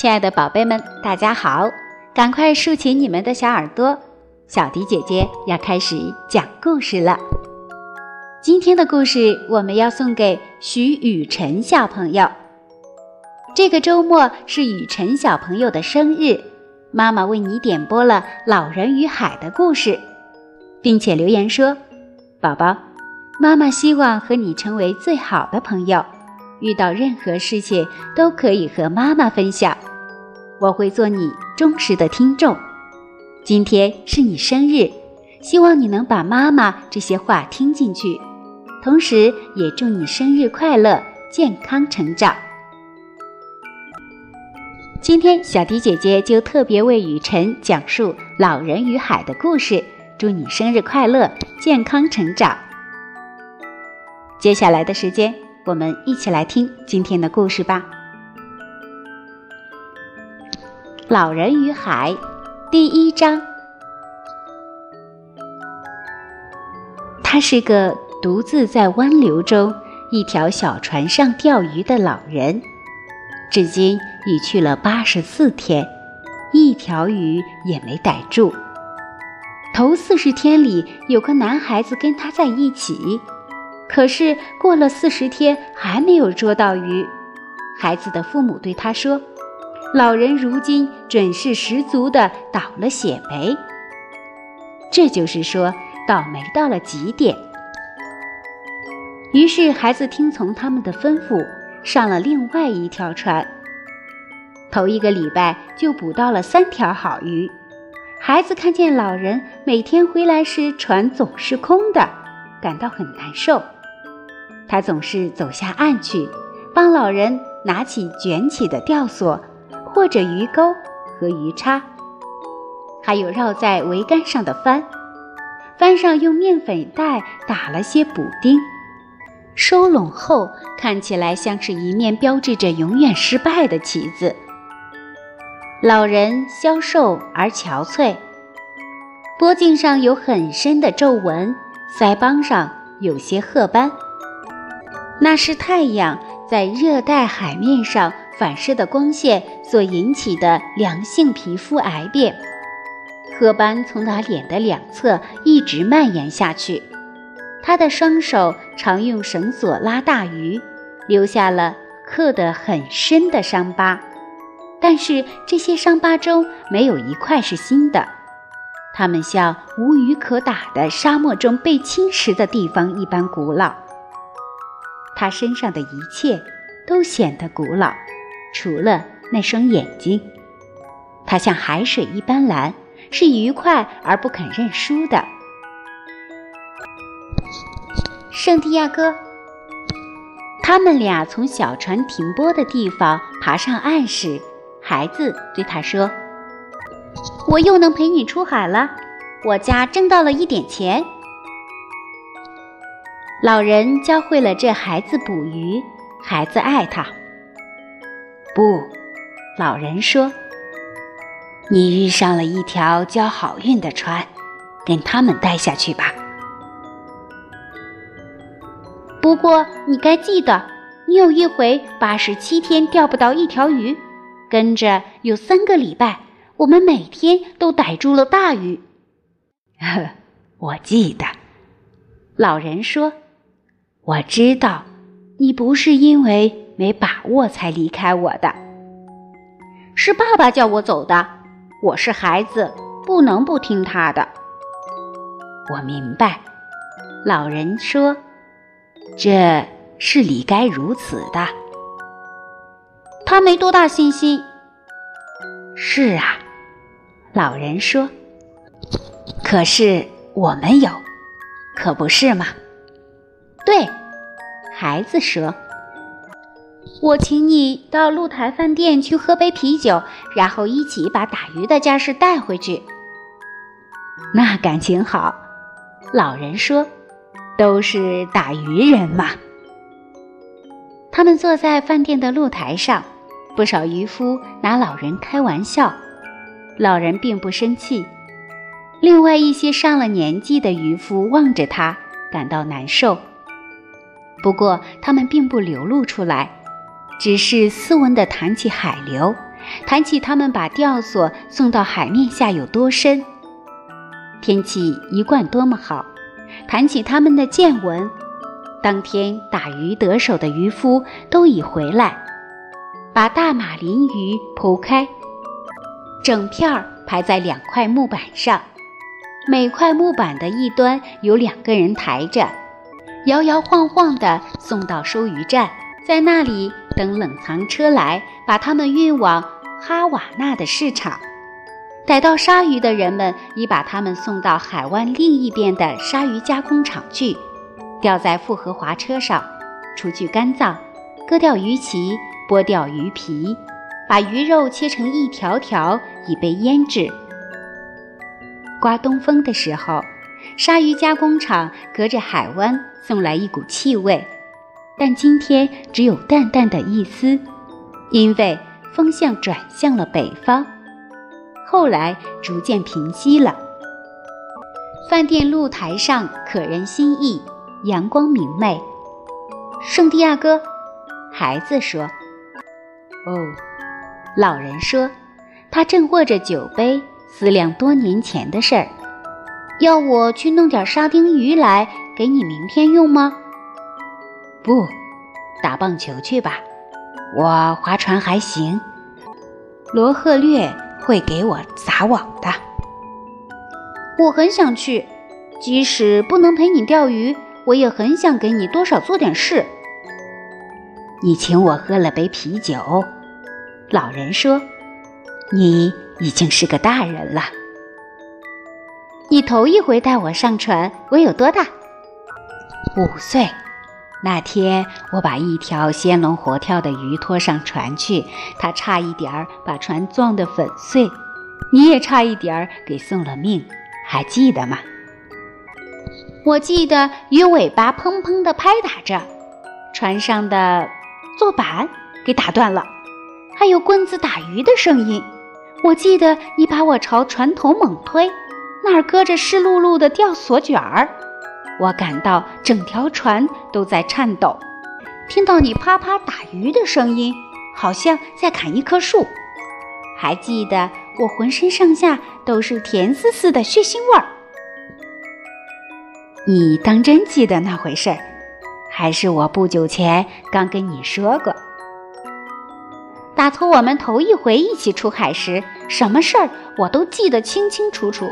亲爱的宝贝们，大家好！赶快竖起你们的小耳朵，小迪姐姐要开始讲故事了。今天的故事我们要送给徐雨辰小朋友。这个周末是雨辰小朋友的生日，妈妈为你点播了《老人与海》的故事，并且留言说：“宝宝，妈妈希望和你成为最好的朋友。”遇到任何事情都可以和妈妈分享，我会做你忠实的听众。今天是你生日，希望你能把妈妈这些话听进去，同时也祝你生日快乐，健康成长。今天小迪姐姐就特别为雨辰讲述《老人与海》的故事，祝你生日快乐，健康成长。接下来的时间。我们一起来听今天的故事吧，《老人与海》第一章。他是个独自在湾流中一条小船上钓鱼的老人，至今已去了八十四天，一条鱼也没逮住。头四十天里，有个男孩子跟他在一起。可是过了四十天还没有捉到鱼，孩子的父母对他说：“老人如今准是十足的倒了血霉。”这就是说倒霉到了极点。于是孩子听从他们的吩咐，上了另外一条船。头一个礼拜就捕到了三条好鱼。孩子看见老人每天回来时船总是空的，感到很难受。他总是走下岸去，帮老人拿起卷起的吊索，或者鱼钩和鱼叉，还有绕在桅杆上的帆。帆上用面粉袋打了些补丁，收拢后看起来像是一面标志着永远失败的旗子。老人消瘦而憔悴，脖颈上有很深的皱纹，腮帮上有些褐斑。那是太阳在热带海面上反射的光线所引起的良性皮肤癌变，褐斑从他脸的两侧一直蔓延下去。他的双手常用绳索拉大鱼，留下了刻得很深的伤疤。但是这些伤疤中没有一块是新的，它们像无鱼可打的沙漠中被侵蚀的地方一般古老。他身上的一切都显得古老，除了那双眼睛。它像海水一般蓝，是愉快而不肯认输的。圣地亚哥，他们俩从小船停泊的地方爬上岸时，孩子对他说：“我又能陪你出海了，我家挣到了一点钱。”老人教会了这孩子捕鱼，孩子爱他。不，老人说：“你遇上了一条交好运的船，跟他们待下去吧。不过你该记得，你有一回八十七天钓不到一条鱼，跟着有三个礼拜，我们每天都逮住了大鱼。”呵，我记得。老人说。我知道，你不是因为没把握才离开我的，是爸爸叫我走的。我是孩子，不能不听他的。我明白，老人说，这是理该如此的。他没多大信心。是啊，老人说。可是我们有，可不是吗？对，孩子说：“我请你到露台饭店去喝杯啤酒，然后一起把打鱼的家事带回去。”那感情好，老人说：“都是打鱼人嘛。”他们坐在饭店的露台上，不少渔夫拿老人开玩笑，老人并不生气。另外一些上了年纪的渔夫望着他，感到难受。不过，他们并不流露出来，只是斯文地谈起海流，谈起他们把吊索送到海面下有多深，天气一贯多么好；谈起他们的见闻，当天打鱼得手的渔夫都已回来，把大马林鱼剖开，整片儿排在两块木板上，每块木板的一端有两个人抬着，摇摇晃晃地送到收鱼站，在那里等冷藏车来，把它们运往。哈瓦那的市场，逮到鲨鱼的人们已把它们送到海湾另一边的鲨鱼加工厂去，吊在复合滑车上，除去肝脏，割掉鱼鳍，剥掉鱼皮，把鱼肉切成一条条，以备腌制。刮东风的时候，鲨鱼加工厂隔着海湾送来一股气味，但今天只有淡淡的一丝，因为。风向转向了北方，后来逐渐平息了。饭店露台上可人心意，阳光明媚。圣地亚哥，孩子说：“哦。”老人说：“他正握着酒杯，思量多年前的事儿。要我去弄点沙丁鱼来给你明天用吗？”“不，打棒球去吧。”我划船还行，罗赫略会给我撒网的。我很想去，即使不能陪你钓鱼，我也很想给你多少做点事。你请我喝了杯啤酒，老人说：“你已经是个大人了。”你头一回带我上船，我有多大？五岁。那天我把一条鲜龙活跳的鱼拖上船去，它差一点儿把船撞得粉碎，你也差一点儿给送了命，还记得吗？我记得鱼尾巴砰砰地拍打着，船上的坐板给打断了，还有棍子打鱼的声音。我记得你把我朝船头猛推，那儿搁着湿漉漉的吊索卷儿。我感到整条船都在颤抖，听到你啪啪打鱼的声音，好像在砍一棵树。还记得我浑身上下都是甜丝丝的血腥味儿。你当真记得那回事儿？还是我不久前刚跟你说过？打从我们头一回一起出海时，什么事儿我都记得清清楚楚。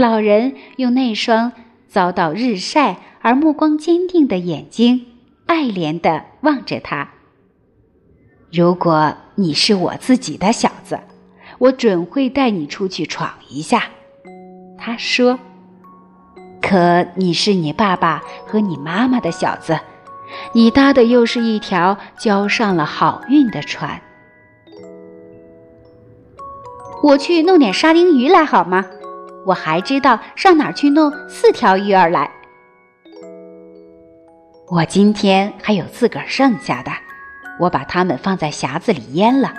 老人用那双遭到日晒而目光坚定的眼睛，爱怜地望着他。如果你是我自己的小子，我准会带你出去闯一下。他说：“可你是你爸爸和你妈妈的小子，你搭的又是一条交上了好运的船。我去弄点沙丁鱼来好吗？”我还知道上哪儿去弄四条鱼儿来。我今天还有自个儿剩下的，我把它们放在匣子里腌了。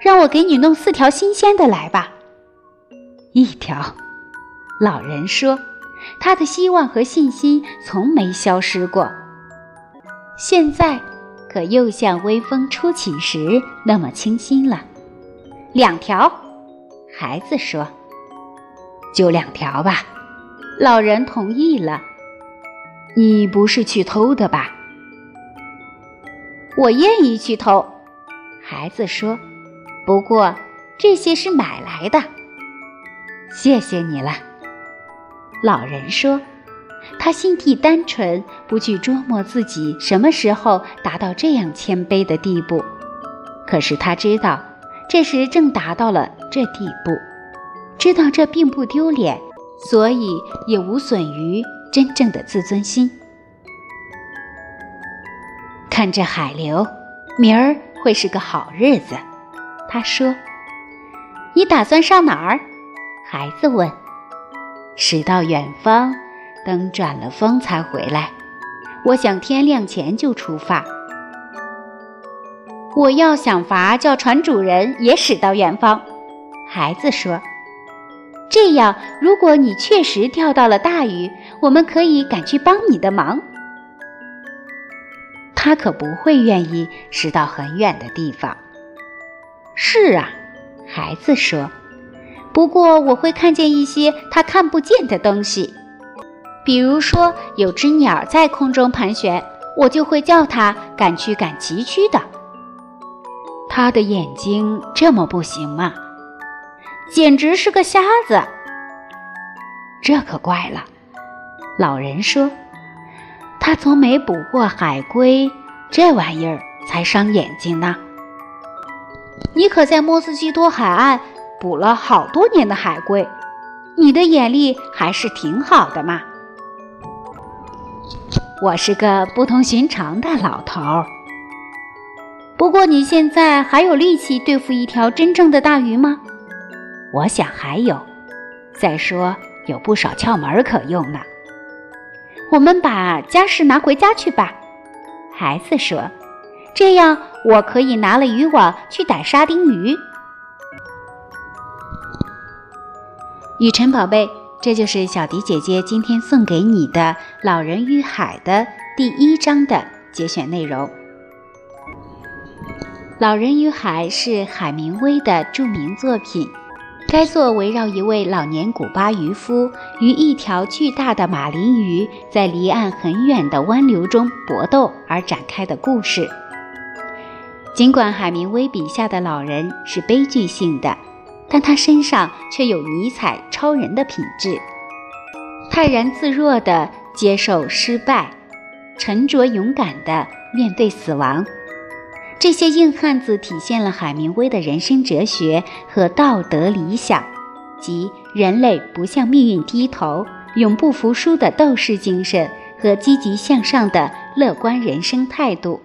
让我给你弄四条新鲜的来吧。一条，老人说，他的希望和信心从没消失过。现在可又像微风初起时那么清新了。两条，孩子说。就两条吧，老人同意了。你不是去偷的吧？我愿意去偷，孩子说。不过这些是买来的。谢谢你了，老人说。他心地单纯，不去琢磨自己什么时候达到这样谦卑的地步。可是他知道，这时正达到了这地步。知道这并不丢脸，所以也无损于真正的自尊心。看这海流，明儿会是个好日子。他说：“你打算上哪儿？”孩子问。“驶到远方，等转了风才回来。我想天亮前就出发。我要想法叫船主人也驶到远方。”孩子说。这样，如果你确实钓到了大鱼，我们可以赶去帮你的忙。他可不会愿意驶到很远的地方。是啊，孩子说。不过我会看见一些他看不见的东西，比如说有只鸟在空中盘旋，我就会叫它赶去赶急区的。他的眼睛这么不行吗？简直是个瞎子。这可怪了。老人说：“他从没捕过海龟，这玩意儿才伤眼睛呢。”你可在莫斯基托海岸捕了好多年的海龟，你的眼力还是挺好的嘛。我是个不同寻常的老头儿。不过你现在还有力气对付一条真正的大鱼吗？我想还有。再说有不少窍门可用呢。我们把家事拿回家去吧，孩子说。这样我可以拿了渔网去逮沙丁鱼。雨晨宝贝，这就是小迪姐姐今天送给你的《老人与海》的第一章的节选内容。《老人与海》是海明威的著名作品。该作围绕一位老年古巴渔夫与一条巨大的马林鱼在离岸很远的湾流中搏斗而展开的故事。尽管海明威笔下的老人是悲剧性的，但他身上却有尼采超人的品质，泰然自若地接受失败，沉着勇敢地面对死亡。这些硬汉子体现了海明威的人生哲学和道德理想，即人类不向命运低头、永不服输的斗士精神和积极向上的乐观人生态度。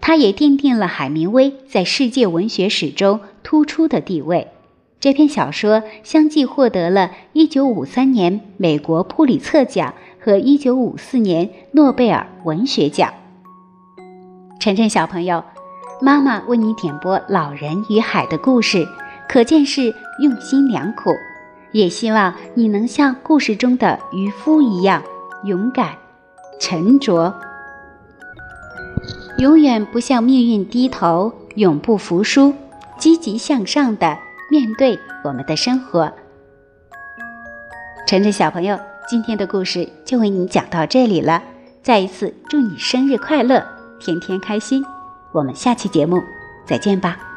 他也奠定了海明威在世界文学史中突出的地位。这篇小说相继获得了1953年美国普里策奖和1954年诺贝尔文学奖。晨晨小朋友，妈妈为你点播《老人与海》的故事，可见是用心良苦。也希望你能像故事中的渔夫一样勇敢、沉着，永远不向命运低头，永不服输，积极向上的面对我们的生活。晨晨小朋友，今天的故事就为你讲到这里了。再一次祝你生日快乐！天天开心，我们下期节目再见吧。